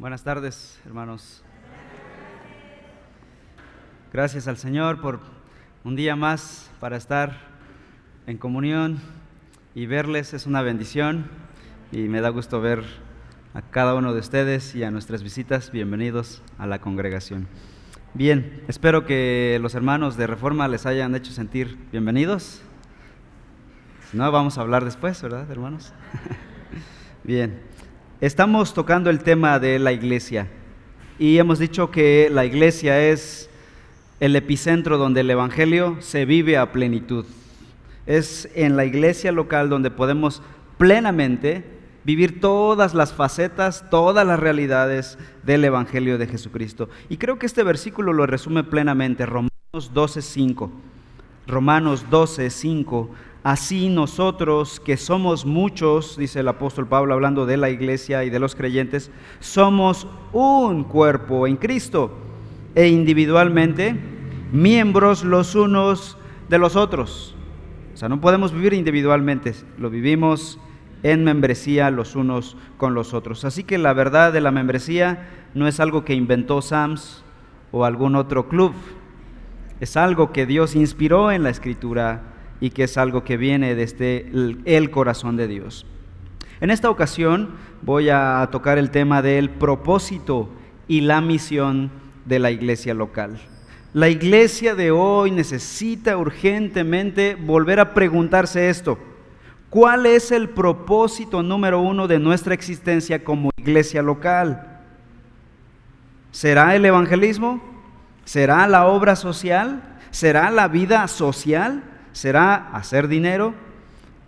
Buenas tardes, hermanos. Gracias al Señor por un día más para estar en comunión y verles. Es una bendición y me da gusto ver a cada uno de ustedes y a nuestras visitas. Bienvenidos a la congregación. Bien, espero que los hermanos de Reforma les hayan hecho sentir bienvenidos. Si no, vamos a hablar después, ¿verdad, hermanos? Bien, estamos tocando el tema de la iglesia y hemos dicho que la iglesia es el epicentro donde el Evangelio se vive a plenitud. Es en la iglesia local donde podemos plenamente vivir todas las facetas, todas las realidades del Evangelio de Jesucristo. Y creo que este versículo lo resume plenamente, Romanos 12.5. Romanos 12.5. Así nosotros, que somos muchos, dice el apóstol Pablo hablando de la iglesia y de los creyentes, somos un cuerpo en Cristo e individualmente miembros los unos de los otros. O sea, no podemos vivir individualmente, lo vivimos en membresía los unos con los otros. Así que la verdad de la membresía no es algo que inventó Sams o algún otro club, es algo que Dios inspiró en la escritura y que es algo que viene desde el corazón de Dios. En esta ocasión voy a tocar el tema del propósito y la misión de la iglesia local. La iglesia de hoy necesita urgentemente volver a preguntarse esto. ¿Cuál es el propósito número uno de nuestra existencia como iglesia local? ¿Será el evangelismo? ¿Será la obra social? ¿Será la vida social? ¿Será hacer dinero?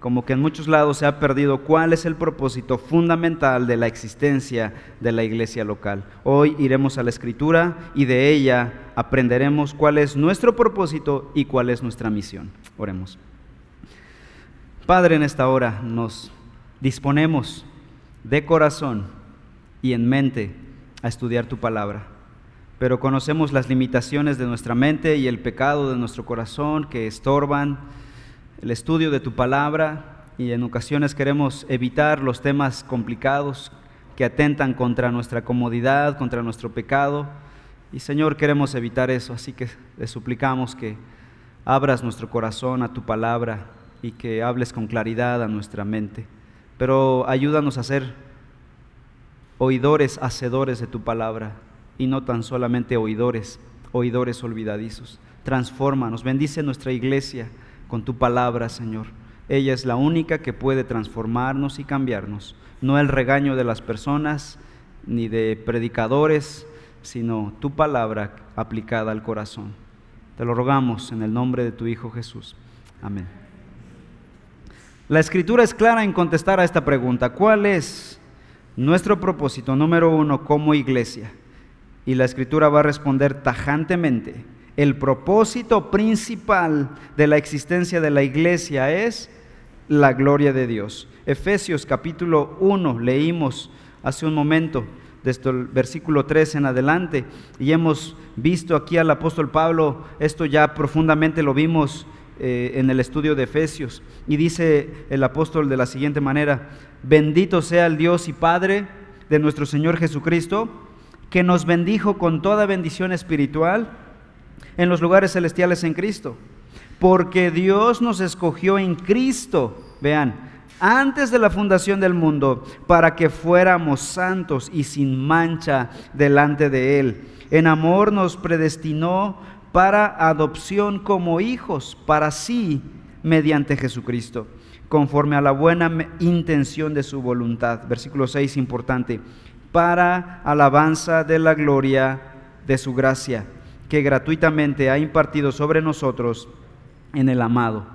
Como que en muchos lados se ha perdido cuál es el propósito fundamental de la existencia de la iglesia local. Hoy iremos a la escritura y de ella aprenderemos cuál es nuestro propósito y cuál es nuestra misión. Oremos. Padre, en esta hora nos disponemos de corazón y en mente a estudiar tu palabra, pero conocemos las limitaciones de nuestra mente y el pecado de nuestro corazón que estorban el estudio de tu palabra y en ocasiones queremos evitar los temas complicados que atentan contra nuestra comodidad, contra nuestro pecado. Y Señor, queremos evitar eso, así que te suplicamos que abras nuestro corazón a tu palabra y que hables con claridad a nuestra mente. Pero ayúdanos a ser oidores, hacedores de tu palabra y no tan solamente oidores, oidores olvidadizos. Transfórmanos, bendice nuestra iglesia con tu palabra, Señor. Ella es la única que puede transformarnos y cambiarnos, no el regaño de las personas ni de predicadores, sino tu palabra aplicada al corazón. Te lo rogamos en el nombre de tu Hijo Jesús. Amén. La escritura es clara en contestar a esta pregunta. ¿Cuál es nuestro propósito número uno como iglesia? Y la escritura va a responder tajantemente. El propósito principal de la existencia de la iglesia es la gloria de Dios. Efesios capítulo 1 leímos hace un momento desde el versículo 3 en adelante y hemos visto aquí al apóstol Pablo, esto ya profundamente lo vimos eh, en el estudio de Efesios. Y dice el apóstol de la siguiente manera, bendito sea el Dios y Padre de nuestro Señor Jesucristo, que nos bendijo con toda bendición espiritual en los lugares celestiales en Cristo. Porque Dios nos escogió en Cristo, vean, antes de la fundación del mundo, para que fuéramos santos y sin mancha delante de Él. En amor nos predestinó para adopción como hijos para sí mediante Jesucristo, conforme a la buena intención de su voluntad. Versículo 6, importante, para alabanza de la gloria de su gracia, que gratuitamente ha impartido sobre nosotros en el amado.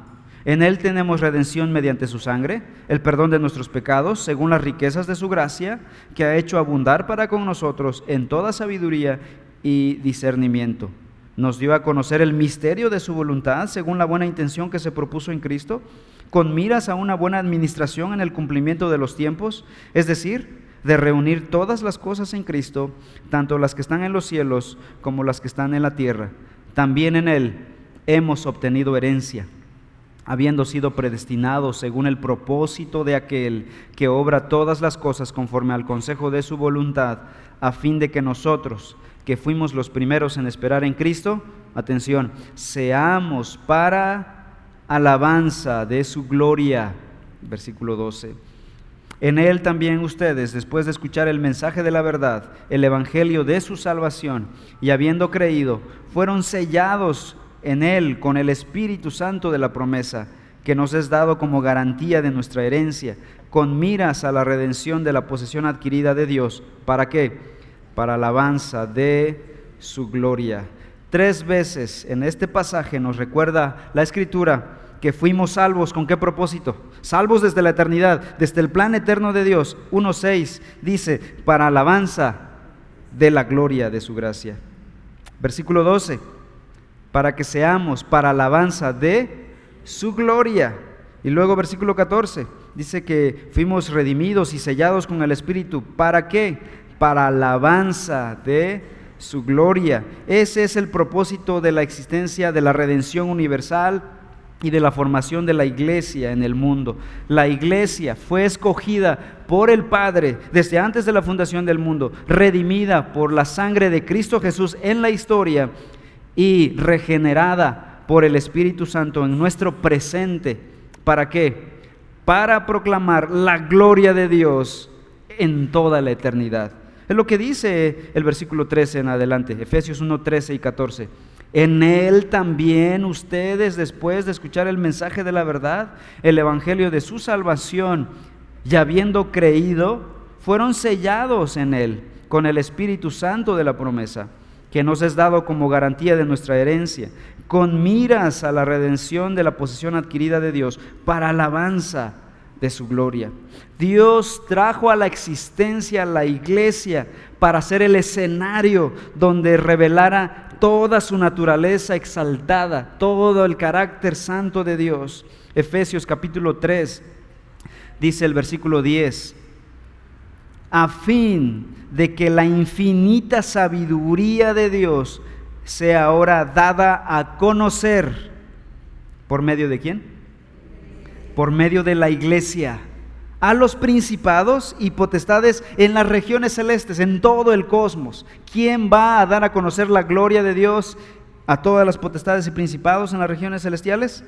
En Él tenemos redención mediante su sangre, el perdón de nuestros pecados, según las riquezas de su gracia, que ha hecho abundar para con nosotros en toda sabiduría y discernimiento nos dio a conocer el misterio de su voluntad según la buena intención que se propuso en Cristo, con miras a una buena administración en el cumplimiento de los tiempos, es decir, de reunir todas las cosas en Cristo, tanto las que están en los cielos como las que están en la tierra. También en Él hemos obtenido herencia, habiendo sido predestinados según el propósito de aquel que obra todas las cosas conforme al consejo de su voluntad, a fin de que nosotros, que fuimos los primeros en esperar en Cristo, atención, seamos para alabanza de su gloria. Versículo 12. En él también ustedes, después de escuchar el mensaje de la verdad, el evangelio de su salvación, y habiendo creído, fueron sellados en Él con el Espíritu Santo de la promesa, que nos es dado como garantía de nuestra herencia, con miras a la redención de la posesión adquirida de Dios. ¿Para qué? Para alabanza de su gloria. Tres veces en este pasaje nos recuerda la Escritura que fuimos salvos. ¿Con qué propósito? Salvos desde la eternidad, desde el plan eterno de Dios. 1.6 dice, para alabanza de la gloria de su gracia. Versículo 12 para que seamos para alabanza de su gloria. Y luego versículo 14 dice que fuimos redimidos y sellados con el Espíritu. ¿Para qué? Para alabanza de su gloria. Ese es el propósito de la existencia de la redención universal y de la formación de la iglesia en el mundo. La iglesia fue escogida por el Padre desde antes de la fundación del mundo, redimida por la sangre de Cristo Jesús en la historia y regenerada por el Espíritu Santo en nuestro presente. ¿Para qué? Para proclamar la gloria de Dios en toda la eternidad. Es lo que dice el versículo 13 en adelante, Efesios 1, 13 y 14. En él también ustedes, después de escuchar el mensaje de la verdad, el evangelio de su salvación, y habiendo creído, fueron sellados en él con el Espíritu Santo de la promesa que nos es dado como garantía de nuestra herencia, con miras a la redención de la posesión adquirida de Dios, para alabanza de su gloria. Dios trajo a la existencia la iglesia para ser el escenario donde revelara toda su naturaleza exaltada, todo el carácter santo de Dios. Efesios capítulo 3, dice el versículo 10, a fin de que la infinita sabiduría de Dios sea ahora dada a conocer. ¿Por medio de quién? Por medio de la iglesia. A los principados y potestades en las regiones celestes, en todo el cosmos. ¿Quién va a dar a conocer la gloria de Dios a todas las potestades y principados en las regiones celestiales?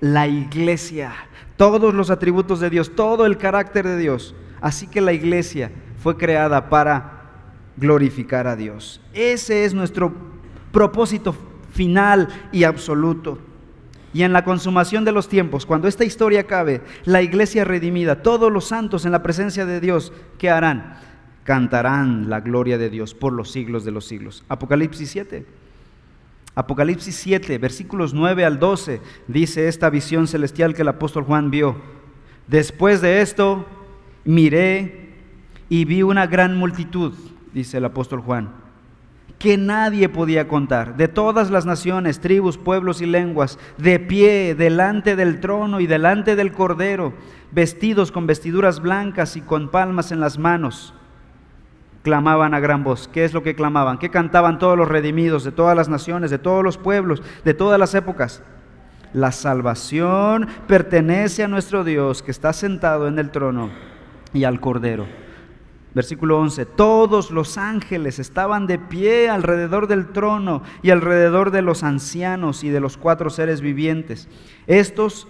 La iglesia. Todos los atributos de Dios, todo el carácter de Dios. Así que la iglesia fue creada para glorificar a Dios. Ese es nuestro propósito final y absoluto. Y en la consumación de los tiempos, cuando esta historia acabe, la iglesia redimida, todos los santos en la presencia de Dios, ¿qué harán? Cantarán la gloria de Dios por los siglos de los siglos. Apocalipsis 7. Apocalipsis 7, versículos 9 al 12, dice esta visión celestial que el apóstol Juan vio. Después de esto, miré y vi una gran multitud, dice el apóstol Juan, que nadie podía contar, de todas las naciones, tribus, pueblos y lenguas, de pie delante del trono y delante del cordero, vestidos con vestiduras blancas y con palmas en las manos. Clamaban a gran voz. ¿Qué es lo que clamaban? ¿Qué cantaban todos los redimidos de todas las naciones, de todos los pueblos, de todas las épocas? La salvación pertenece a nuestro Dios que está sentado en el trono y al cordero. Versículo 11, todos los ángeles estaban de pie alrededor del trono y alrededor de los ancianos y de los cuatro seres vivientes. Estos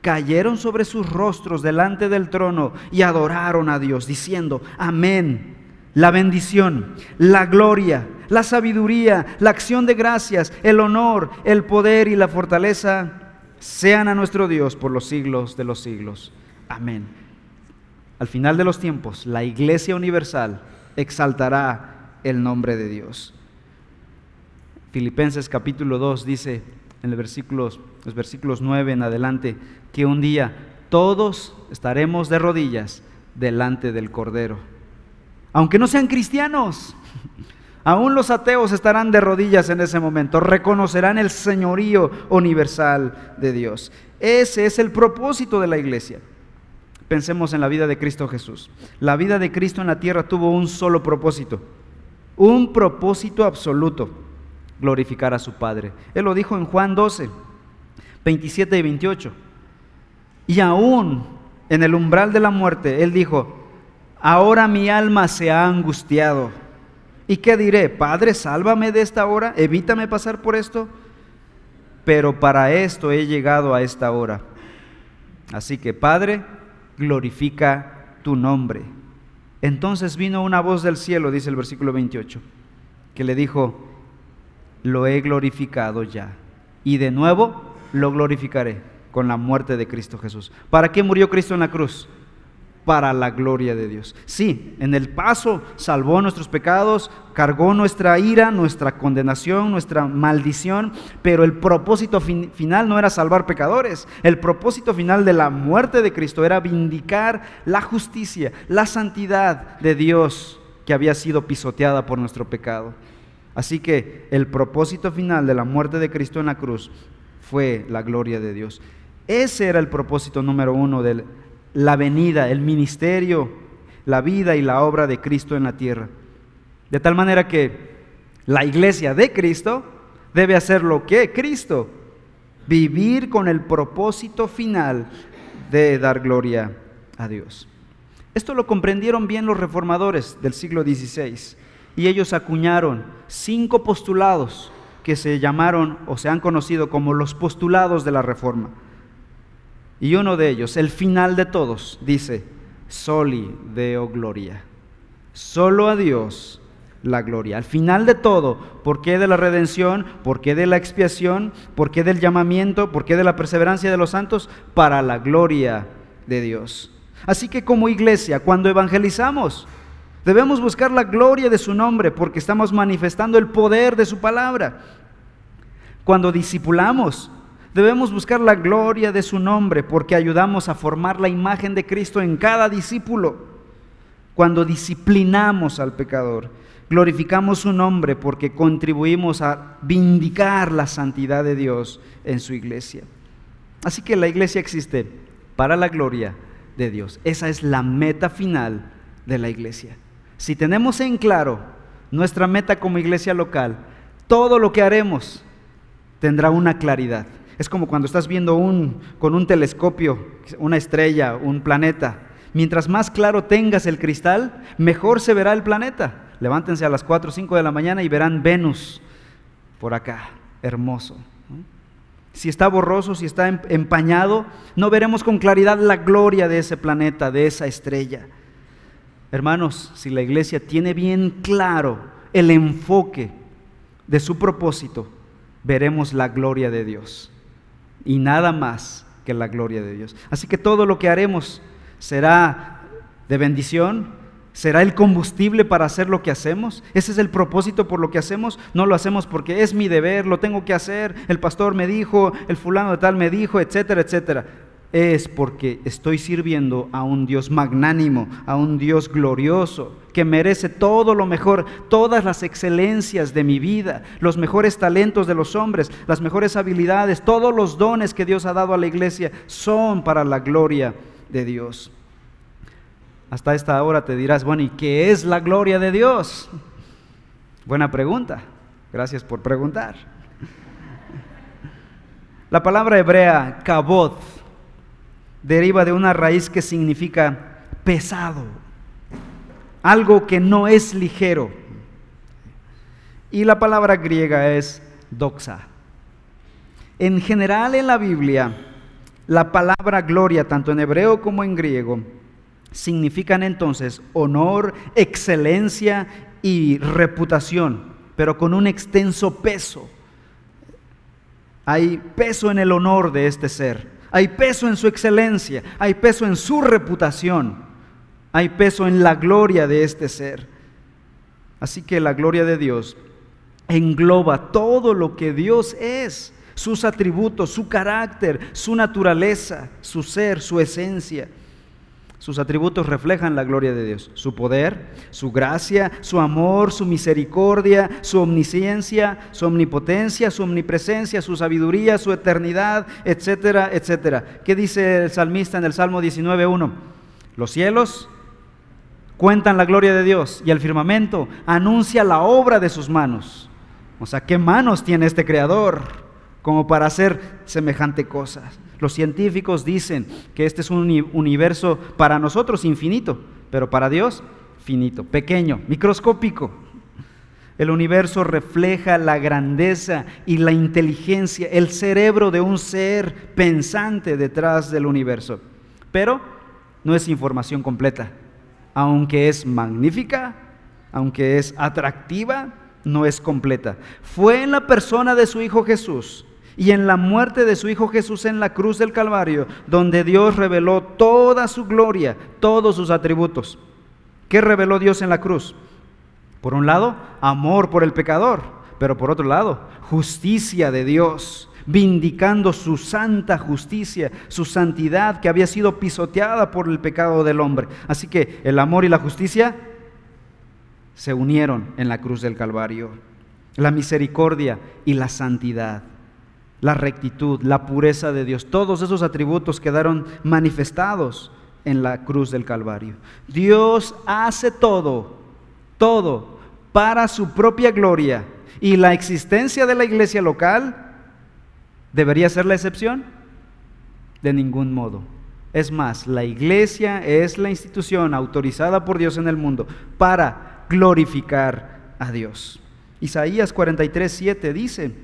cayeron sobre sus rostros delante del trono y adoraron a Dios, diciendo, amén. La bendición, la gloria, la sabiduría, la acción de gracias, el honor, el poder y la fortaleza sean a nuestro Dios por los siglos de los siglos. Amén. Al final de los tiempos, la Iglesia Universal exaltará el nombre de Dios. Filipenses capítulo 2 dice en los versículos, los versículos 9 en adelante que un día todos estaremos de rodillas delante del Cordero. Aunque no sean cristianos, aún los ateos estarán de rodillas en ese momento, reconocerán el señorío universal de Dios. Ese es el propósito de la iglesia. Pensemos en la vida de Cristo Jesús. La vida de Cristo en la tierra tuvo un solo propósito, un propósito absoluto, glorificar a su Padre. Él lo dijo en Juan 12, 27 y 28. Y aún en el umbral de la muerte, Él dijo, ahora mi alma se ha angustiado. ¿Y qué diré? Padre, sálvame de esta hora, evítame pasar por esto. Pero para esto he llegado a esta hora. Así que, Padre, glorifica tu nombre. Entonces vino una voz del cielo, dice el versículo 28, que le dijo, lo he glorificado ya. Y de nuevo lo glorificaré con la muerte de Cristo Jesús. ¿Para qué murió Cristo en la cruz? Para la gloria de Dios. Sí, en el paso salvó nuestros pecados, cargó nuestra ira, nuestra condenación, nuestra maldición, pero el propósito final no era salvar pecadores. El propósito final de la muerte de Cristo era vindicar la justicia, la santidad de Dios que había sido pisoteada por nuestro pecado. Así que el propósito final de la muerte de Cristo en la cruz fue la gloria de Dios. Ese era el propósito número uno de la venida, el ministerio, la vida y la obra de Cristo en la tierra. De tal manera que la iglesia de Cristo debe hacer lo que Cristo, vivir con el propósito final de dar gloria a Dios. Esto lo comprendieron bien los reformadores del siglo XVI y ellos acuñaron cinco postulados que se llamaron o se han conocido como los postulados de la reforma. Y uno de ellos, el final de todos, dice, soli deo gloria. Solo a Dios la gloria. Al final de todo, ¿por qué de la redención? ¿Por qué de la expiación? ¿Por qué del llamamiento? ¿Por qué de la perseverancia de los santos? Para la gloria de Dios. Así que como iglesia, cuando evangelizamos, debemos buscar la gloria de su nombre porque estamos manifestando el poder de su palabra. Cuando discipulamos, Debemos buscar la gloria de su nombre porque ayudamos a formar la imagen de Cristo en cada discípulo. Cuando disciplinamos al pecador, glorificamos su nombre porque contribuimos a vindicar la santidad de Dios en su iglesia. Así que la iglesia existe para la gloria de Dios. Esa es la meta final de la iglesia. Si tenemos en claro nuestra meta como iglesia local, todo lo que haremos tendrá una claridad. Es como cuando estás viendo un, con un telescopio una estrella, un planeta. Mientras más claro tengas el cristal, mejor se verá el planeta. Levántense a las 4 o 5 de la mañana y verán Venus por acá, hermoso. Si está borroso, si está em, empañado, no veremos con claridad la gloria de ese planeta, de esa estrella. Hermanos, si la iglesia tiene bien claro el enfoque de su propósito, veremos la gloria de Dios y nada más que la gloria de Dios. Así que todo lo que haremos será de bendición, será el combustible para hacer lo que hacemos. Ese es el propósito por lo que hacemos. No lo hacemos porque es mi deber, lo tengo que hacer, el pastor me dijo, el fulano de tal me dijo, etcétera, etcétera es porque estoy sirviendo a un Dios magnánimo, a un Dios glorioso, que merece todo lo mejor, todas las excelencias de mi vida, los mejores talentos de los hombres, las mejores habilidades, todos los dones que Dios ha dado a la iglesia son para la gloria de Dios. Hasta esta hora te dirás, bueno, ¿y qué es la gloria de Dios? Buena pregunta. Gracias por preguntar. La palabra hebrea, kabod, deriva de una raíz que significa pesado, algo que no es ligero. Y la palabra griega es doxa. En general en la Biblia, la palabra gloria, tanto en hebreo como en griego, significan entonces honor, excelencia y reputación, pero con un extenso peso. Hay peso en el honor de este ser hay peso en su excelencia, hay peso en su reputación, hay peso en la gloria de este ser. Así que la gloria de Dios engloba todo lo que Dios es, sus atributos, su carácter, su naturaleza, su ser, su esencia. Sus atributos reflejan la gloria de Dios, su poder, su gracia, su amor, su misericordia, su omnisciencia, su omnipotencia, su omnipresencia, su sabiduría, su eternidad, etcétera, etcétera. ¿Qué dice el salmista en el Salmo 19.1? Los cielos cuentan la gloria de Dios y el firmamento anuncia la obra de sus manos. O sea, ¿qué manos tiene este creador como para hacer semejante cosas? Los científicos dicen que este es un universo para nosotros infinito, pero para Dios finito, pequeño, microscópico. El universo refleja la grandeza y la inteligencia, el cerebro de un ser pensante detrás del universo. Pero no es información completa. Aunque es magnífica, aunque es atractiva, no es completa. Fue en la persona de su Hijo Jesús y en la muerte de su Hijo Jesús en la cruz del Calvario, donde Dios reveló toda su gloria, todos sus atributos. ¿Qué reveló Dios en la cruz? Por un lado, amor por el pecador, pero por otro lado, justicia de Dios, vindicando su santa justicia, su santidad que había sido pisoteada por el pecado del hombre. Así que el amor y la justicia se unieron en la cruz del Calvario. La misericordia y la santidad, la rectitud, la pureza de Dios, todos esos atributos quedaron manifestados en la cruz del Calvario. Dios hace todo, todo para su propia gloria. ¿Y la existencia de la iglesia local debería ser la excepción? De ningún modo. Es más, la iglesia es la institución autorizada por Dios en el mundo para glorificar a Dios. Isaías 43, 7 dice,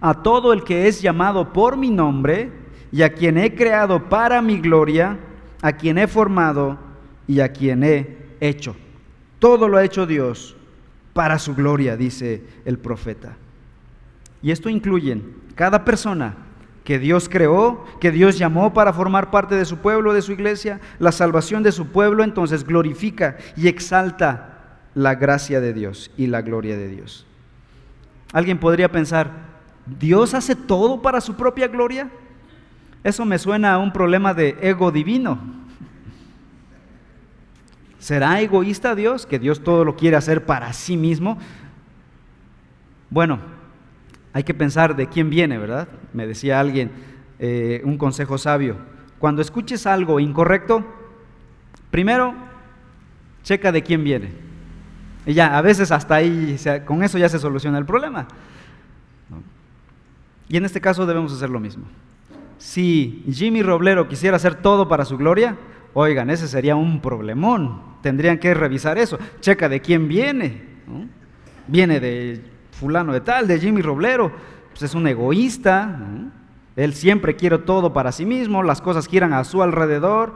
a todo el que es llamado por mi nombre y a quien he creado para mi gloria, a quien he formado y a quien he hecho. Todo lo ha hecho Dios para su gloria, dice el profeta. Y esto incluye cada persona que Dios creó, que Dios llamó para formar parte de su pueblo, de su iglesia, la salvación de su pueblo, entonces glorifica y exalta la gracia de Dios y la gloria de Dios. Alguien podría pensar, ¿Dios hace todo para su propia gloria? Eso me suena a un problema de ego divino. ¿Será egoísta Dios, que Dios todo lo quiere hacer para sí mismo? Bueno, hay que pensar de quién viene, ¿verdad? Me decía alguien, eh, un consejo sabio. Cuando escuches algo incorrecto, primero checa de quién viene. Y ya, a veces hasta ahí, con eso ya se soluciona el problema. Y en este caso debemos hacer lo mismo. Si Jimmy Roblero quisiera hacer todo para su gloria, oigan, ese sería un problemón tendrían que revisar eso. Checa de quién viene. Viene de fulano de tal, de Jimmy Roblero. Pues es un egoísta. Él siempre quiere todo para sí mismo, las cosas giran a su alrededor.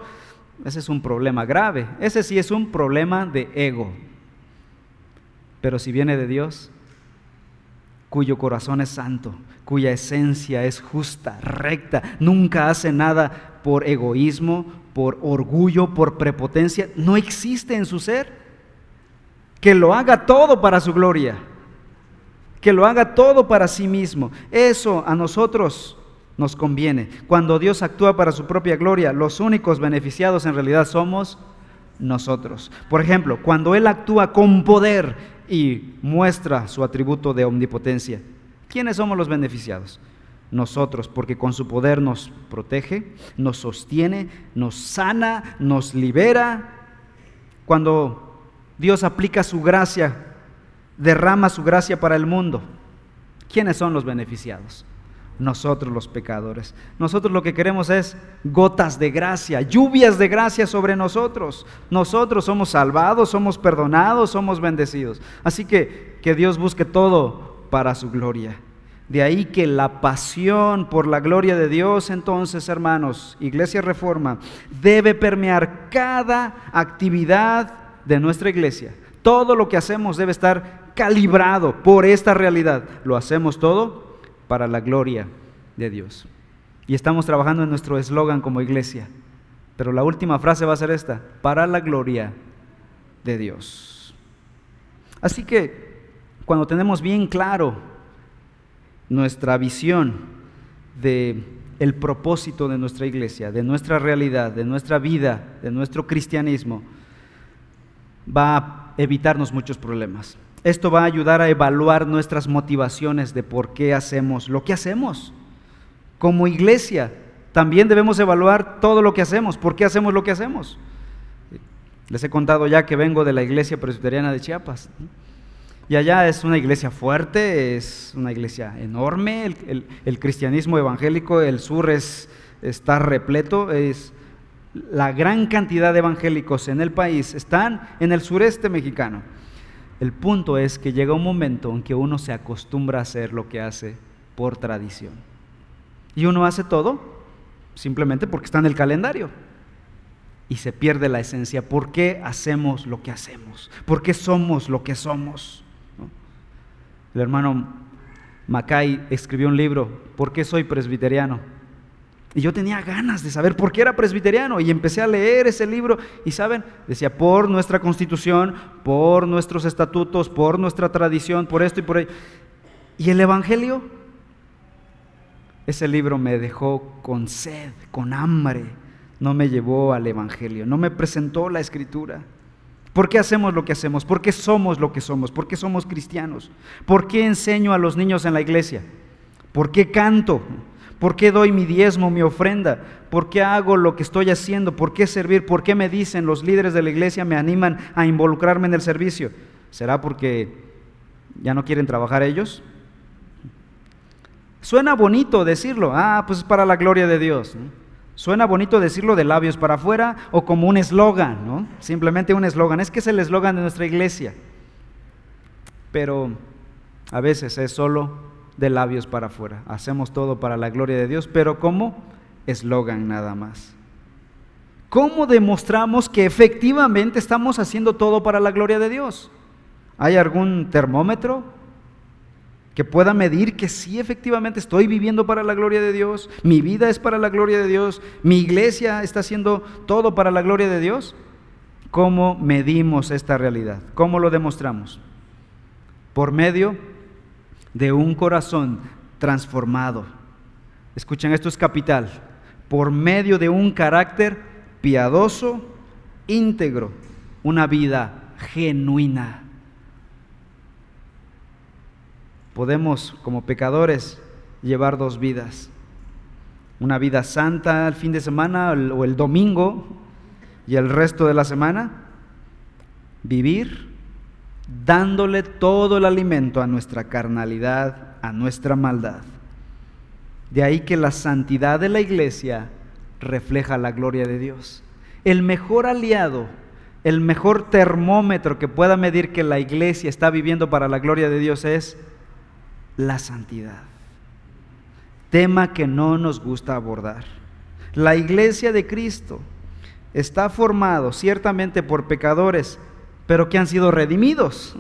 Ese es un problema grave. Ese sí es un problema de ego. Pero si viene de Dios, cuyo corazón es santo, cuya esencia es justa, recta, nunca hace nada por egoísmo, por orgullo, por prepotencia, no existe en su ser. Que lo haga todo para su gloria, que lo haga todo para sí mismo. Eso a nosotros nos conviene. Cuando Dios actúa para su propia gloria, los únicos beneficiados en realidad somos nosotros. Por ejemplo, cuando Él actúa con poder y muestra su atributo de omnipotencia, ¿quiénes somos los beneficiados? nosotros, porque con su poder nos protege, nos sostiene, nos sana, nos libera. Cuando Dios aplica su gracia, derrama su gracia para el mundo, ¿quiénes son los beneficiados? Nosotros los pecadores. Nosotros lo que queremos es gotas de gracia, lluvias de gracia sobre nosotros. Nosotros somos salvados, somos perdonados, somos bendecidos. Así que que Dios busque todo para su gloria. De ahí que la pasión por la gloria de Dios, entonces, hermanos, Iglesia Reforma, debe permear cada actividad de nuestra iglesia. Todo lo que hacemos debe estar calibrado por esta realidad. Lo hacemos todo para la gloria de Dios. Y estamos trabajando en nuestro eslogan como iglesia. Pero la última frase va a ser esta, para la gloria de Dios. Así que cuando tenemos bien claro nuestra visión de el propósito de nuestra iglesia, de nuestra realidad, de nuestra vida, de nuestro cristianismo, va a evitarnos muchos problemas. Esto va a ayudar a evaluar nuestras motivaciones de por qué hacemos lo que hacemos. Como iglesia, también debemos evaluar todo lo que hacemos, por qué hacemos lo que hacemos. Les he contado ya que vengo de la iglesia presbiteriana de Chiapas. Y allá es una iglesia fuerte, es una iglesia enorme. El, cristianismo evangélico, el sur es está repleto, es la gran cantidad de evangélicos en el país están en el sureste mexicano. El punto es que llega un momento en que uno se acostumbra a hacer lo que hace por tradición. Y uno hace todo simplemente porque está en el calendario. Y se pierde la esencia. ¿Por qué hacemos lo que hacemos? ¿Por qué somos lo que somos? El hermano Mackay escribió un libro, ¿Por qué soy presbiteriano? Y yo tenía ganas de saber por qué era presbiteriano y empecé a leer ese libro y saben, decía, por nuestra constitución, por nuestros estatutos, por nuestra tradición, por esto y por ello. ¿Y el Evangelio? Ese libro me dejó con sed, con hambre, no me llevó al Evangelio, no me presentó la escritura. ¿Por qué hacemos lo que hacemos? ¿Por qué somos lo que somos? ¿Por qué somos cristianos? ¿Por qué enseño a los niños en la iglesia? ¿Por qué canto? ¿Por qué doy mi diezmo, mi ofrenda? ¿Por qué hago lo que estoy haciendo? ¿Por qué servir? ¿Por qué me dicen los líderes de la iglesia, me animan a involucrarme en el servicio? ¿Será porque ya no quieren trabajar ellos? Suena bonito decirlo, ah, pues es para la gloria de Dios. Suena bonito decirlo de labios para afuera o como un eslogan, ¿no? Simplemente un eslogan. Es que es el eslogan de nuestra iglesia. Pero a veces es solo de labios para afuera. Hacemos todo para la gloria de Dios, pero como eslogan nada más. ¿Cómo demostramos que efectivamente estamos haciendo todo para la gloria de Dios? ¿Hay algún termómetro que pueda medir que sí efectivamente estoy viviendo para la gloria de Dios? ¿Mi vida es para la gloria de Dios? ¿Mi iglesia está haciendo todo para la gloria de Dios? ¿Cómo medimos esta realidad? ¿Cómo lo demostramos? Por medio de un corazón transformado. Escuchen, esto es capital. Por medio de un carácter piadoso, íntegro, una vida genuina. Podemos, como pecadores, llevar dos vidas. Una vida santa el fin de semana o el domingo y el resto de la semana. Vivir dándole todo el alimento a nuestra carnalidad, a nuestra maldad. De ahí que la santidad de la iglesia refleja la gloria de Dios. El mejor aliado, el mejor termómetro que pueda medir que la iglesia está viviendo para la gloria de Dios es la santidad. Tema que no nos gusta abordar. La iglesia de Cristo está formado ciertamente por pecadores, pero que han sido redimidos,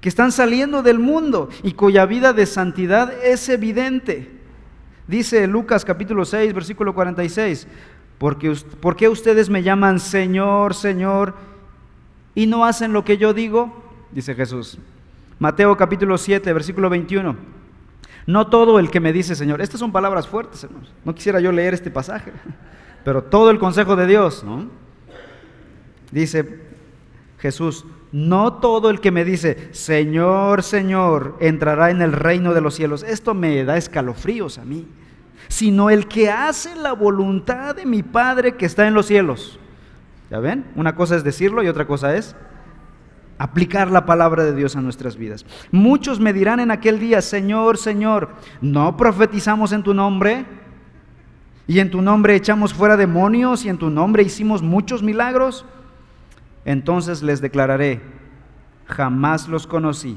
que están saliendo del mundo y cuya vida de santidad es evidente. Dice Lucas capítulo 6, versículo 46, porque, ¿por qué ustedes me llaman Señor, Señor y no hacen lo que yo digo? Dice Jesús. Mateo capítulo 7, versículo 21. No todo el que me dice Señor, estas son palabras fuertes, hermanos. No quisiera yo leer este pasaje, pero todo el consejo de Dios, ¿no? Dice, Jesús, no todo el que me dice, Señor, Señor, entrará en el reino de los cielos. Esto me da escalofríos a mí. Sino el que hace la voluntad de mi Padre que está en los cielos. ¿Ya ven? Una cosa es decirlo y otra cosa es aplicar la palabra de Dios a nuestras vidas. Muchos me dirán en aquel día, Señor, Señor, ¿no profetizamos en tu nombre? Y en tu nombre echamos fuera demonios y en tu nombre hicimos muchos milagros. Entonces les declararé, jamás los conocí,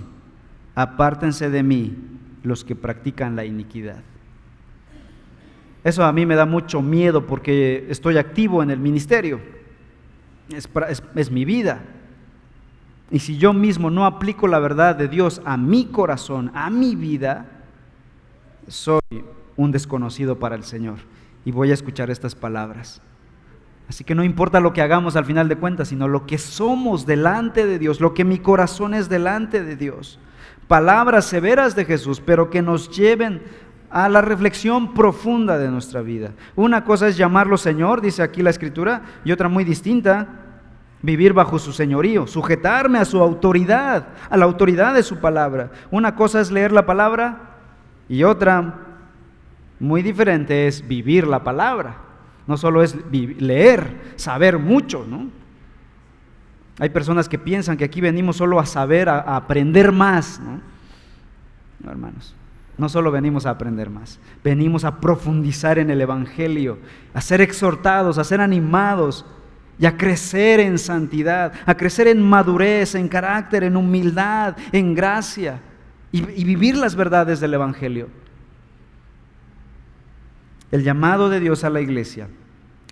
apártense de mí los que practican la iniquidad. Eso a mí me da mucho miedo porque estoy activo en el ministerio, es, mi vida. Y si yo mismo no aplico la verdad de Dios a mi corazón, a mi vida, soy un desconocido para el Señor. Y voy a escuchar estas palabras. Así que no importa lo que hagamos al final de cuentas, sino lo que somos delante de Dios, lo que mi corazón es delante de Dios. Palabras severas de Jesús, pero que nos lleven a la reflexión profunda de nuestra vida. Una cosa es llamarlo Señor, dice aquí la Escritura, y otra muy distinta, vivir bajo su señorío, sujetarme a su autoridad, a la autoridad de su palabra. Una cosa es leer la palabra y otra muy diferente es vivir la palabra. No solo es leer, saber mucho, ¿no? Hay personas que piensan que aquí venimos solo a saber, a, aprender más, ¿no? hermanos. No solo venimos a aprender más, venimos a profundizar en el Evangelio, a ser exhortados, a ser animados y a crecer en santidad, a crecer en madurez, en carácter, en humildad, en gracia y, vivir las verdades del Evangelio. El llamado de Dios a la iglesia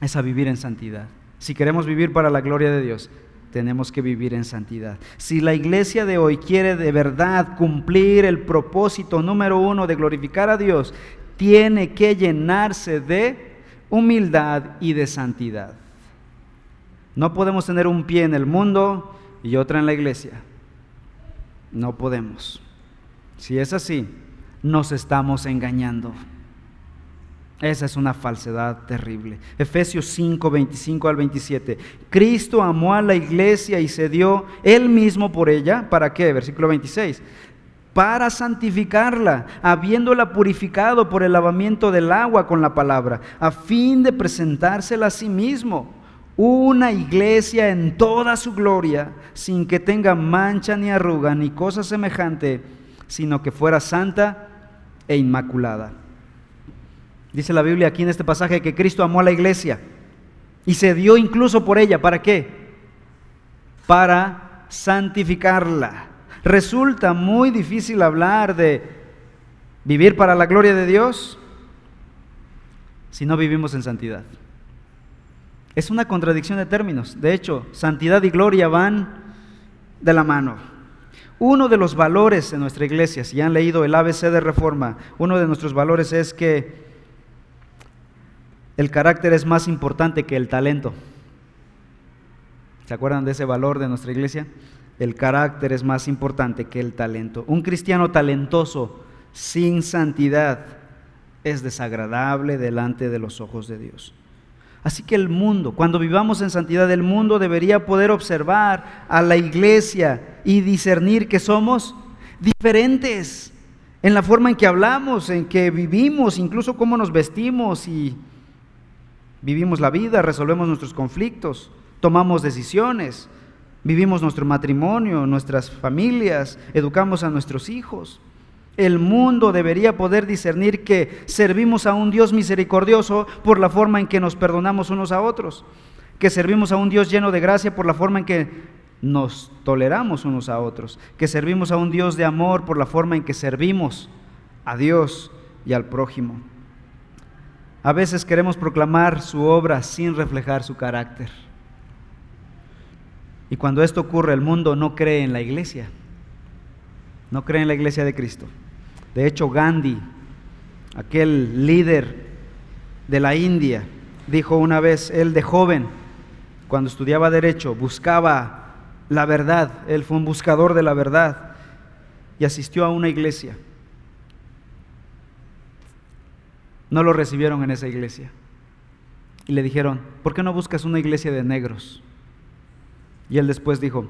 es a vivir en santidad. Si queremos vivir para la gloria de Dios, tenemos que vivir en santidad. Si la iglesia de hoy quiere de verdad cumplir el propósito número uno de glorificar a Dios, tiene que llenarse de humildad y de santidad. No podemos tener un pie en el mundo y otra en la iglesia. No podemos. Si es así, nos estamos engañando. Esa es una falsedad terrible. Efesios 5, 25 al 27. Cristo amó a la iglesia y se dio él mismo por ella. ¿Para qué? Versículo 26. Para santificarla, habiéndola purificado por el lavamiento del agua con la palabra, a fin de presentársela a sí mismo. Una iglesia en toda su gloria, sin que tenga mancha ni arruga ni cosa semejante, sino que fuera santa e inmaculada. Dice la Biblia aquí en este pasaje que Cristo amó a la iglesia y se dio incluso por ella. ¿Para qué? Para santificarla. Resulta muy difícil hablar de vivir para la gloria de Dios si no vivimos en santidad. Es una contradicción de términos. De hecho, santidad y gloria van de la mano. Uno de los valores en nuestra iglesia, si han leído el ABC de Reforma, uno de nuestros valores es que el carácter es más importante que el talento. ¿Se acuerdan de ese valor de nuestra iglesia? El carácter es más importante que el talento. Un cristiano talentoso sin santidad es desagradable delante de los ojos de Dios. Así que el mundo, cuando vivamos en santidad, el mundo debería poder observar a la iglesia y discernir que somos diferentes en la forma en que hablamos, en que vivimos, incluso cómo nos vestimos y Vivimos la vida, resolvemos nuestros conflictos, tomamos decisiones, vivimos nuestro matrimonio, nuestras familias, educamos a nuestros hijos. El mundo debería poder discernir que servimos a un Dios misericordioso por la forma en que nos perdonamos unos a otros, que servimos a un Dios lleno de gracia por la forma en que nos toleramos unos a otros, que servimos a un Dios de amor por la forma en que servimos a Dios y al prójimo. A veces queremos proclamar su obra sin reflejar su carácter. Y cuando esto ocurre, el mundo no cree en la iglesia. No cree en la iglesia de Cristo. De hecho, Gandhi, aquel líder de la India, dijo una vez, él de joven, cuando estudiaba derecho, buscaba la verdad. Él fue un buscador de la verdad y asistió a una iglesia. no lo recibieron en esa iglesia. Y le dijeron, ¿por qué no buscas una iglesia de negros? Y él después dijo,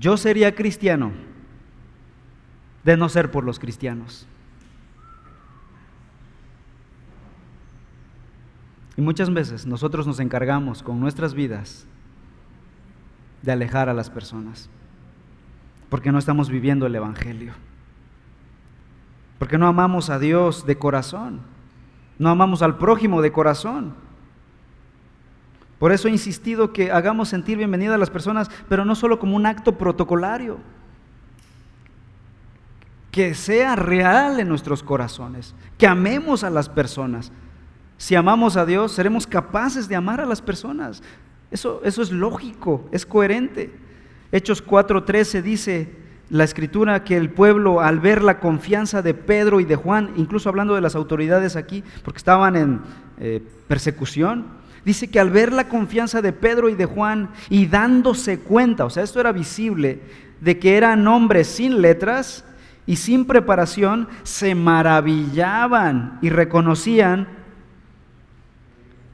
yo sería cristiano de no ser por los cristianos. Y muchas veces nosotros nos encargamos con nuestras vidas de alejar a las personas, porque no estamos viviendo el Evangelio, porque no amamos a Dios de corazón. No amamos al prójimo de corazón. Por eso he insistido que hagamos sentir bienvenida a las personas, pero no solo como un acto protocolario. Que sea real en nuestros corazones, que amemos a las personas. Si amamos a Dios, seremos capaces de amar a las personas. Eso, eso es lógico, es coherente. Hechos 4:13 dice, la escritura que el pueblo al ver la confianza de Pedro y de Juan, incluso hablando de las autoridades aquí, porque estaban en eh, persecución, dice que al ver la confianza de Pedro y de Juan y dándose cuenta, o sea, esto era visible, de que eran hombres sin letras y sin preparación, se maravillaban y reconocían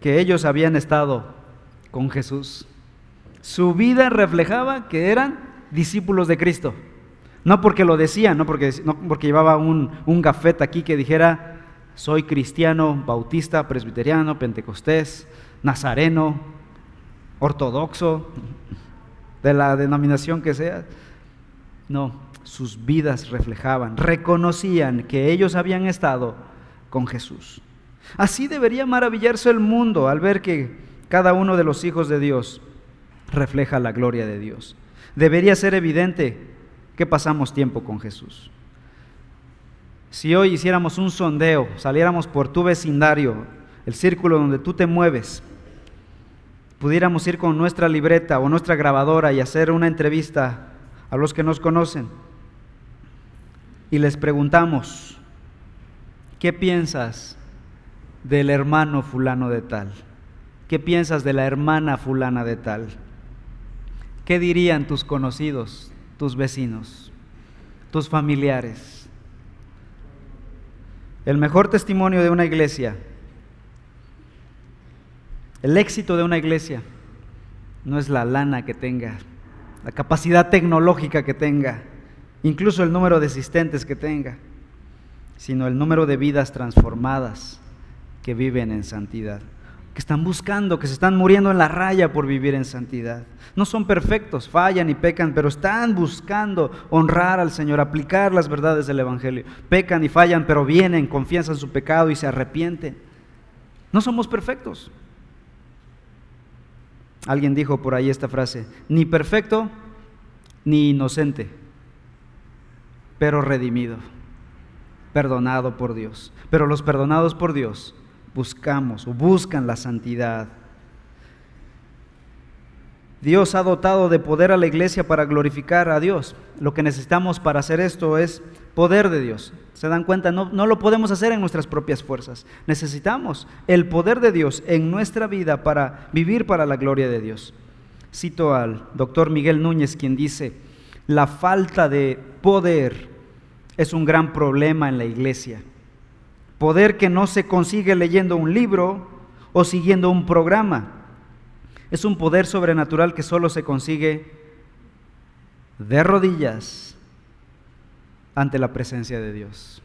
que ellos habían estado con Jesús. Su vida reflejaba que eran discípulos de Cristo. No porque lo decía, no porque, porque llevaba un, un gafet aquí que dijera, soy cristiano, bautista, presbiteriano, pentecostés, nazareno, ortodoxo, de la denominación que sea. No, sus vidas reflejaban, reconocían que ellos habían estado con Jesús. Así debería maravillarse el mundo al ver que cada uno de los hijos de Dios refleja la gloria de Dios. Debería ser evidente que pasamos tiempo con Jesús. Si hoy hiciéramos un sondeo, saliéramos por tu vecindario, el círculo donde tú te mueves, pudiéramos ir con nuestra libreta o nuestra grabadora y hacer una entrevista a los que nos conocen y les preguntamos, ¿qué piensas del hermano fulano de tal? ¿Qué piensas de la hermana fulana de tal? ¿Qué dirían tus conocidos, tus vecinos, tus familiares? El mejor testimonio de una iglesia, el éxito de una iglesia, no es la lana que tenga, la capacidad tecnológica que tenga, incluso el número de asistentes que tenga, sino el número de vidas transformadas que viven en santidad, que están buscando, que se están muriendo en la raya por vivir en santidad. No son perfectos, fallan y pecan, pero están buscando honrar al Señor, aplicar las verdades del Evangelio. Pecan y fallan, pero vienen, confianza en su pecado y se arrepienten. No somos perfectos. Alguien dijo por ahí esta frase, ni perfecto ni inocente pero redimido, perdonado por Dios. Pero los perdonados por Dios buscamos o buscan la santidad. Dios ha dotado de poder a la iglesia para glorificar a Dios. Lo que necesitamos para hacer esto es poder de Dios. ¿Se dan cuenta? No, no, lo podemos hacer en nuestras propias fuerzas. Necesitamos el poder de Dios en nuestra vida para vivir para la gloria de Dios. Cito al doctor Miguel Núñez quien dice, la falta de poder es un gran problema en la iglesia. Poder que no se consigue leyendo un libro o siguiendo un programa. Es un poder sobrenatural que solo se consigue de rodillas ante la presencia de Dios.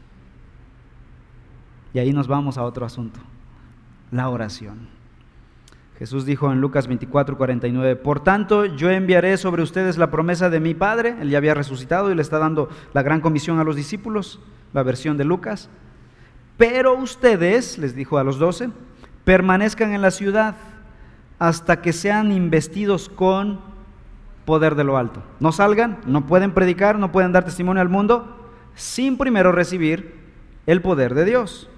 Y ahí nos vamos a otro asunto, la oración. Jesús dijo en Lucas 24, 49, por tanto yo enviaré sobre ustedes la promesa de mi Padre, él ya había resucitado y le está dando la gran comisión a los discípulos, la versión de Lucas, pero ustedes, les dijo a los doce, permanezcan en la ciudad hasta que sean investidos con poder de lo alto. No salgan, no pueden predicar, no pueden dar testimonio al mundo sin primero recibir el poder de Dios.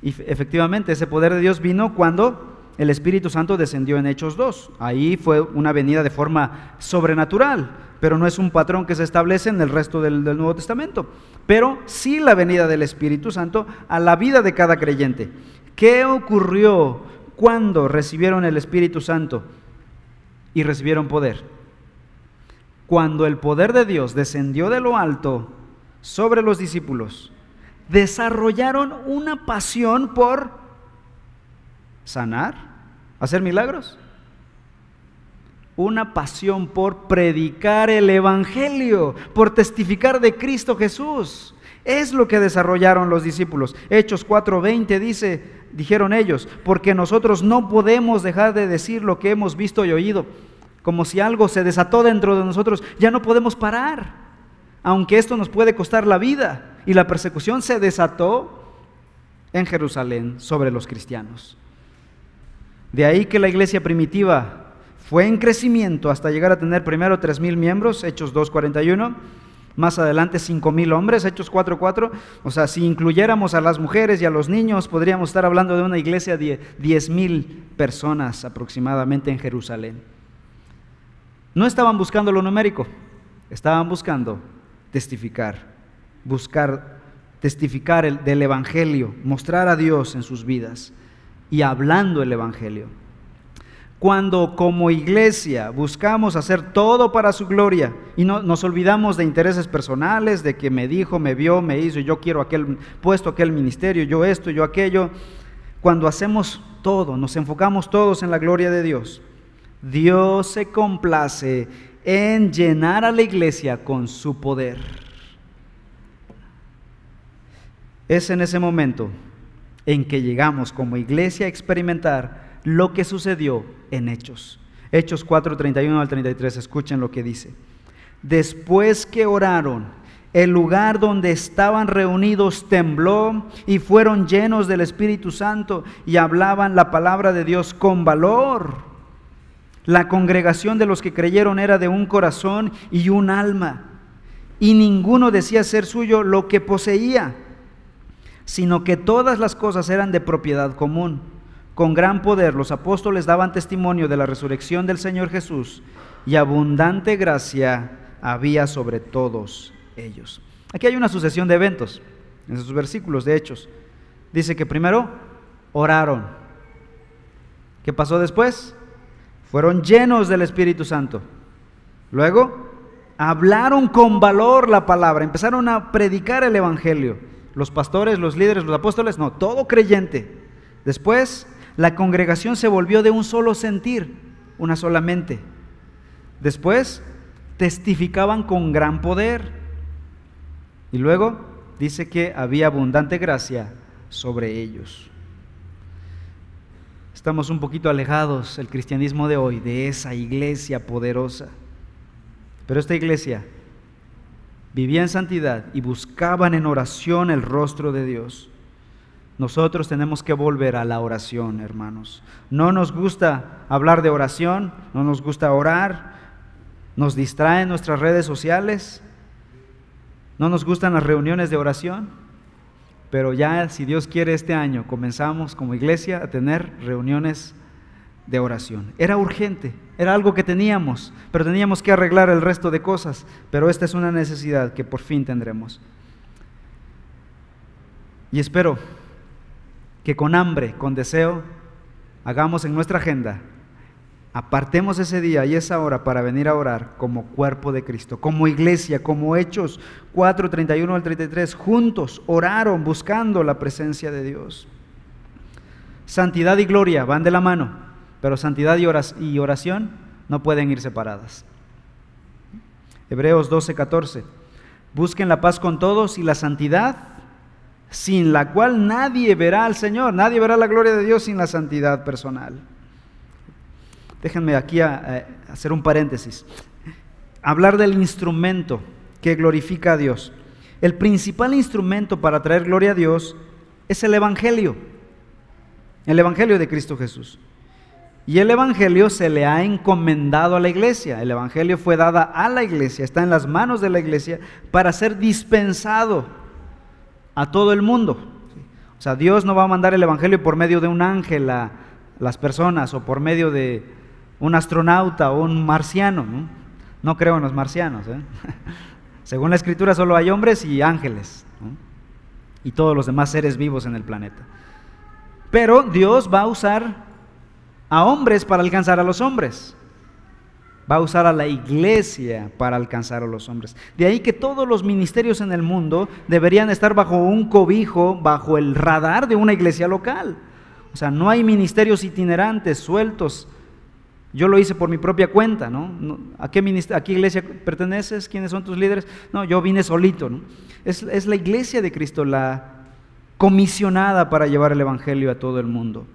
Y efectivamente ese poder de Dios vino cuando el Espíritu Santo descendió en Hechos 2. Ahí fue una venida de forma sobrenatural, pero no es un patrón que se establece en el resto del, Nuevo Testamento. Pero sí la venida del Espíritu Santo a la vida de cada creyente. ¿Qué ocurrió cuando recibieron el Espíritu Santo y recibieron poder? Cuando el poder de Dios descendió de lo alto sobre los discípulos, desarrollaron una pasión por sanar, hacer milagros. Una pasión por predicar el Evangelio, por testificar de Cristo Jesús. Es lo que desarrollaron los discípulos. Hechos 4:20 dice, dijeron ellos, porque nosotros no podemos dejar de decir lo que hemos visto y oído. Como si algo se desató dentro de nosotros, ya no podemos parar. Aunque esto nos puede costar la vida. Y la persecución se desató en Jerusalén sobre los cristianos. De ahí que la iglesia primitiva fue en crecimiento hasta llegar a tener primero tres mil miembros, Hechos 2.41, más adelante cinco mil hombres, Hechos 4.4. O sea, si incluyéramos a las mujeres y a los niños, podríamos estar hablando de una iglesia de diez mil personas aproximadamente en Jerusalén. No estaban buscando lo numérico, estaban buscando testificar, buscar testificar el, del Evangelio, mostrar a Dios en sus vidas y hablando el Evangelio. Cuando como iglesia buscamos hacer todo para su gloria y no, nos olvidamos de intereses personales, de que me dijo, me vio, me hizo, yo quiero aquel puesto, aquel ministerio, yo esto, yo aquello, cuando hacemos todo, nos enfocamos todos en la gloria de Dios, Dios se complace en llenar a la iglesia con su poder. Es en ese momento en que llegamos como iglesia a experimentar lo que sucedió en Hechos. Hechos 4, 31 al 33, escuchen lo que dice. Después que oraron, el lugar donde estaban reunidos tembló y fueron llenos del Espíritu Santo y hablaban la palabra de Dios con valor. La congregación de los que creyeron era de un corazón y un alma, y ninguno decía ser suyo lo que poseía, sino que todas las cosas eran de propiedad común. Con gran poder los apóstoles daban testimonio de la resurrección del Señor Jesús, y abundante gracia había sobre todos ellos. Aquí hay una sucesión de eventos en esos versículos de Hechos. Dice que primero oraron. ¿Qué pasó después? Fueron llenos del Espíritu Santo. Luego hablaron con valor la palabra, empezaron a predicar el Evangelio. Los pastores, los líderes, los apóstoles, no, todo creyente. Después la congregación se volvió de un solo sentir, una sola mente. Después testificaban con gran poder. Y luego dice que había abundante gracia sobre ellos. Estamos un poquito alejados, el cristianismo de hoy, de esa iglesia poderosa. Pero esta iglesia vivía en santidad y buscaban en oración el rostro de Dios. Nosotros tenemos que volver a la oración, hermanos. No nos gusta hablar de oración, no nos gusta orar, nos distraen nuestras redes sociales, no nos gustan las reuniones de oración, pero ya si Dios quiere este año comenzamos como iglesia a tener reuniones de oración. Era urgente, era algo que teníamos, pero teníamos que arreglar el resto de cosas, pero esta es una necesidad que por fin tendremos. Y espero que con hambre, con deseo, hagamos en nuestra agenda Apartemos ese día y esa hora para venir a orar como cuerpo de Cristo, como iglesia, como Hechos 4, 31 al 33, juntos oraron buscando la presencia de Dios. Santidad y gloria van de la mano, pero santidad y oración no pueden ir separadas. Hebreos 12, 14. Busquen la paz con todos y la santidad, sin la cual nadie verá al Señor, nadie verá la gloria de Dios sin la santidad personal. Déjenme aquí hacer un paréntesis. Hablar del instrumento que glorifica a Dios. El principal instrumento para traer gloria a Dios es el Evangelio, el Evangelio de Cristo Jesús. Y el Evangelio se le ha encomendado a la iglesia. El Evangelio fue dada a la iglesia, está en las manos de la iglesia para ser dispensado a todo el mundo. O sea, Dios no va a mandar el Evangelio por medio de un ángel a las personas o por medio de un astronauta o un marciano. No, creo en los marcianos. ¿eh? Según la escritura solo hay hombres y ángeles y todos los demás seres vivos en el planeta. Pero Dios va a usar a hombres para alcanzar a los hombres. Va a usar a la iglesia para alcanzar a los hombres. De ahí que todos los ministerios en el mundo deberían estar bajo un cobijo, bajo el radar de una iglesia local. O sea, no hay ministerios itinerantes, sueltos, yo lo hice por mi propia cuenta, ¿no? ¿A, qué iglesia perteneces? ¿Quiénes son tus líderes? No, yo vine solito, ¿no? Es la iglesia de Cristo la comisionada para llevar el Evangelio a todo el mundo.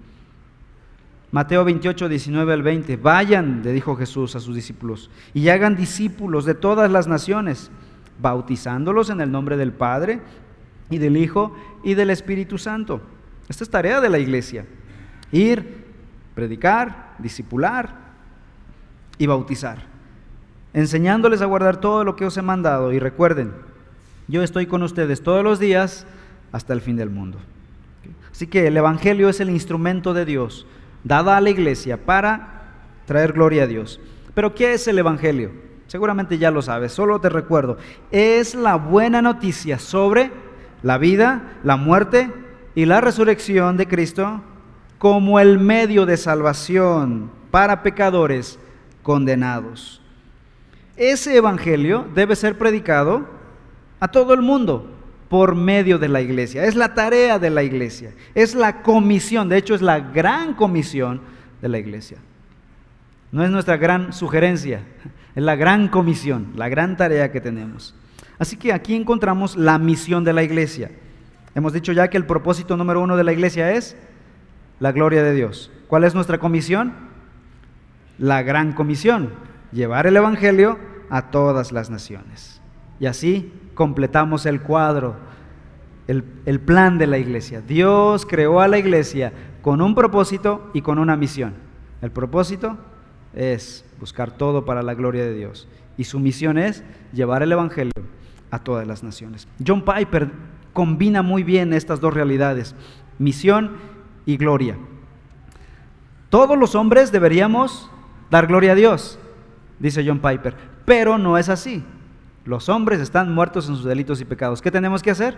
Mateo 28, 19 al 20. Vayan, le dijo Jesús a sus discípulos, y hagan discípulos de todas las naciones, bautizándolos en el nombre del Padre y del Hijo y del Espíritu Santo. Esta es tarea de la iglesia. Ir, predicar, discipular, y bautizar, enseñándoles a guardar todo lo que os he mandado. Y recuerden, yo estoy con ustedes todos los días hasta el fin del mundo. Así que el Evangelio es el instrumento de Dios, dada a la iglesia para traer gloria a Dios. Pero ¿qué es el Evangelio? Seguramente ya lo sabes, solo te recuerdo. Es la buena noticia sobre la vida, la muerte y la resurrección de Cristo como el medio de salvación para pecadores condenados. Ese evangelio debe ser predicado a todo el mundo por medio de la iglesia. Es la tarea de la iglesia. Es la comisión, de hecho es la gran comisión de la iglesia. No es nuestra gran sugerencia, es la gran comisión, la gran tarea que tenemos. Así que aquí encontramos la misión de la iglesia. Hemos dicho ya que el propósito número uno de la iglesia es la gloria de Dios. ¿Cuál es nuestra comisión? la gran comisión, llevar el Evangelio a todas las naciones. Y así completamos el cuadro, el, el plan de la iglesia. Dios creó a la iglesia con un propósito y con una misión. El propósito es buscar todo para la gloria de Dios. Y su misión es llevar el Evangelio a todas las naciones. John Piper combina muy bien estas dos realidades, misión y gloria. Todos los hombres deberíamos dar gloria a Dios, dice John Piper, pero no es así. Los hombres están muertos en sus delitos y pecados. ¿Qué tenemos que hacer?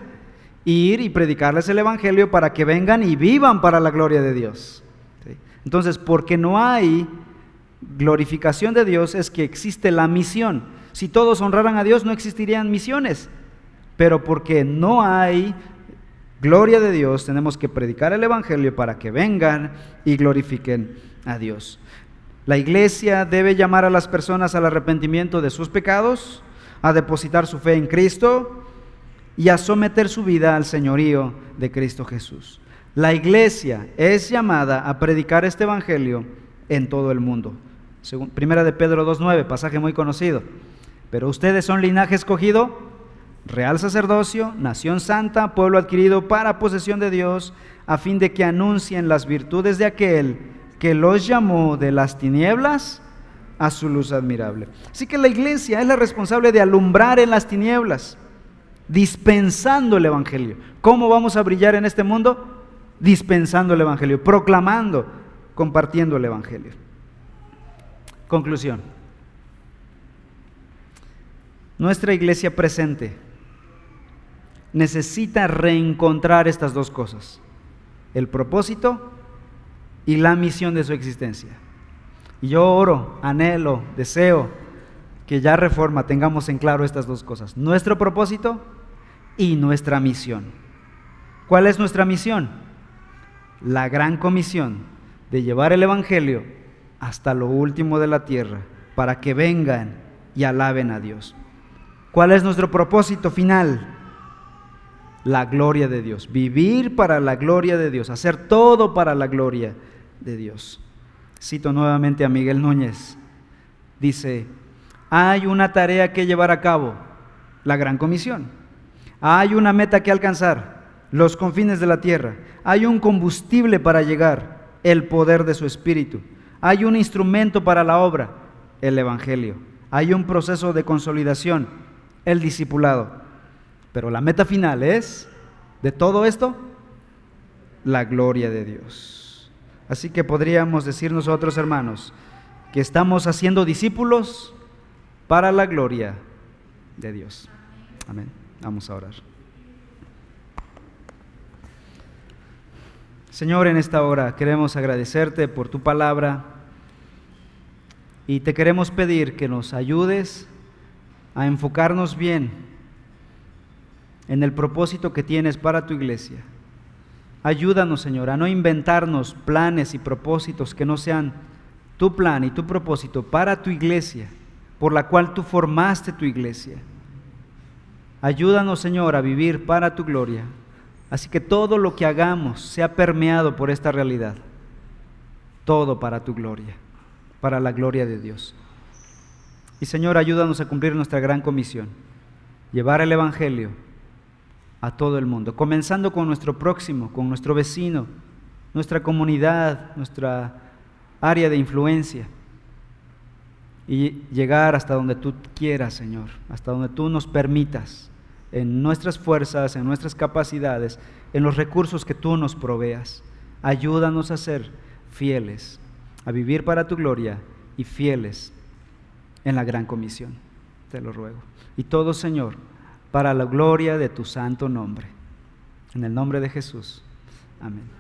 Ir y predicarles el Evangelio para que vengan y vivan para la gloria de Dios. Entonces, porque no hay glorificación de Dios es que existe la misión. Si todos honraran a Dios no existirían misiones, pero porque no hay gloria de Dios tenemos que predicar el Evangelio para que vengan y glorifiquen a Dios. La iglesia debe llamar a las personas al arrepentimiento de sus pecados, a depositar su fe en Cristo y a someter su vida al señorío de Cristo Jesús. La iglesia es llamada a predicar este Evangelio en todo el mundo. primera de Pedro 2.9, pasaje muy conocido. Pero ustedes son linaje escogido, real sacerdocio, nación santa, pueblo adquirido para posesión de Dios, a fin de que anuncien las virtudes de aquel que los llamó de las tinieblas a su luz admirable. Así que la iglesia es la responsable de alumbrar en las tinieblas, dispensando el Evangelio. ¿Cómo vamos a brillar en este mundo? Dispensando el Evangelio, proclamando, compartiendo el Evangelio. Conclusión. Nuestra iglesia presente necesita reencontrar estas dos cosas, el propósito y la misión de su existencia. Y yo oro, anhelo, deseo que ya reforma tengamos en claro estas dos cosas, nuestro propósito y nuestra misión. ¿Cuál es nuestra misión? La gran comisión de llevar el Evangelio hasta lo último de la tierra para que vengan y alaben a Dios. ¿Cuál es nuestro propósito final? La gloria de Dios, vivir para la gloria de Dios, hacer todo para la gloria de Dios. Cito nuevamente a Miguel Núñez. Dice, hay una tarea que llevar a cabo, la gran comisión. Hay una meta que alcanzar, los confines de la tierra. Hay un combustible para llegar, el poder de su espíritu. Hay un instrumento para la obra, el Evangelio. Hay un proceso de consolidación, el discipulado. Pero la meta final es, de todo esto, la gloria de Dios. Así que podríamos decir nosotros, hermanos, que estamos haciendo discípulos para la gloria de Dios. Amén. Vamos a orar. Señor, en esta hora queremos agradecerte por tu palabra y te queremos pedir que nos ayudes a enfocarnos bien en el propósito que tienes para tu iglesia. Ayúdanos, Señor, a no inventarnos planes y propósitos que no sean tu plan y tu propósito para tu iglesia, por la cual tú formaste tu iglesia. Ayúdanos, Señor, a vivir para tu gloria. Así que todo lo que hagamos sea permeado por esta realidad. Todo para tu gloria, para la gloria de Dios. Y Señor, ayúdanos a cumplir nuestra gran comisión, llevar el Evangelio a todo el mundo, comenzando con nuestro próximo, con nuestro vecino, nuestra comunidad, nuestra área de influencia y llegar hasta donde tú quieras, Señor, hasta donde tú nos permitas, en nuestras fuerzas, en nuestras capacidades, en los recursos que tú nos proveas. Ayúdanos a ser fieles, a vivir para tu gloria y fieles en la gran comisión. Te lo ruego. Y todo, Señor, para la gloria de tu santo nombre. En el nombre de Jesús. Amén.